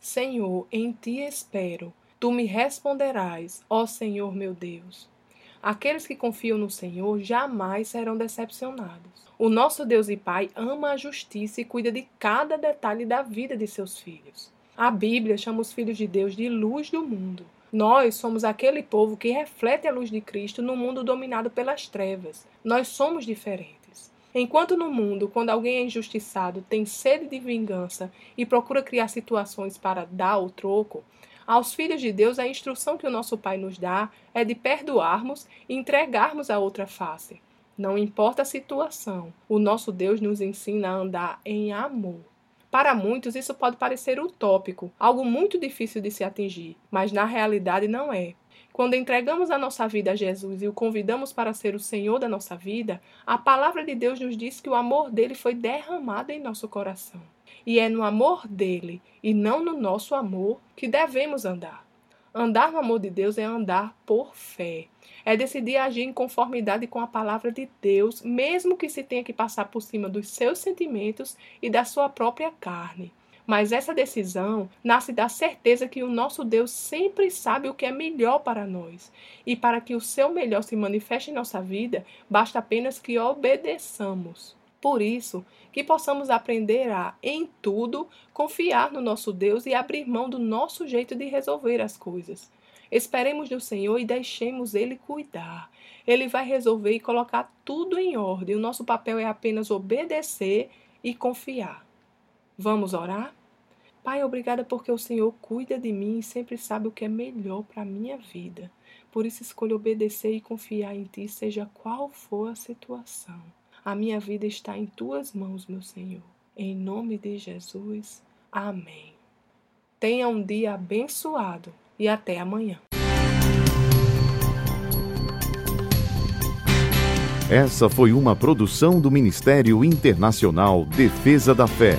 Senhor, em ti espero. Tu me responderás, ó Senhor meu Deus. Aqueles que confiam no Senhor jamais serão decepcionados. O nosso Deus e Pai ama a justiça e cuida de cada detalhe da vida de seus filhos. A Bíblia chama os filhos de Deus de luz do mundo. Nós somos aquele povo que reflete a luz de Cristo no mundo dominado pelas trevas. Nós somos diferentes. Enquanto no mundo, quando alguém é injustiçado, tem sede de vingança e procura criar situações para dar o troco, aos filhos de Deus a instrução que o nosso Pai nos dá é de perdoarmos e entregarmos a outra face. Não importa a situação, o nosso Deus nos ensina a andar em amor. Para muitos, isso pode parecer utópico, algo muito difícil de se atingir, mas na realidade não é. Quando entregamos a nossa vida a Jesus e o convidamos para ser o Senhor da nossa vida, a palavra de Deus nos diz que o amor dele foi derramado em nosso coração. E é no amor dele e não no nosso amor que devemos andar. Andar no amor de Deus é andar por fé. É decidir agir em conformidade com a palavra de Deus, mesmo que se tenha que passar por cima dos seus sentimentos e da sua própria carne. Mas essa decisão nasce da certeza que o nosso Deus sempre sabe o que é melhor para nós. E para que o seu melhor se manifeste em nossa vida, basta apenas que obedeçamos. Por isso, que possamos aprender a, em tudo, confiar no nosso Deus e abrir mão do nosso jeito de resolver as coisas. Esperemos no Senhor e deixemos Ele cuidar. Ele vai resolver e colocar tudo em ordem. O nosso papel é apenas obedecer e confiar. Vamos orar? Pai, obrigada porque o Senhor cuida de mim e sempre sabe o que é melhor para a minha vida. Por isso escolho obedecer e confiar em Ti, seja qual for a situação. A minha vida está em Tuas mãos, meu Senhor. Em nome de Jesus. Amém. Tenha um dia abençoado e até amanhã. Essa foi uma produção do Ministério Internacional Defesa da Fé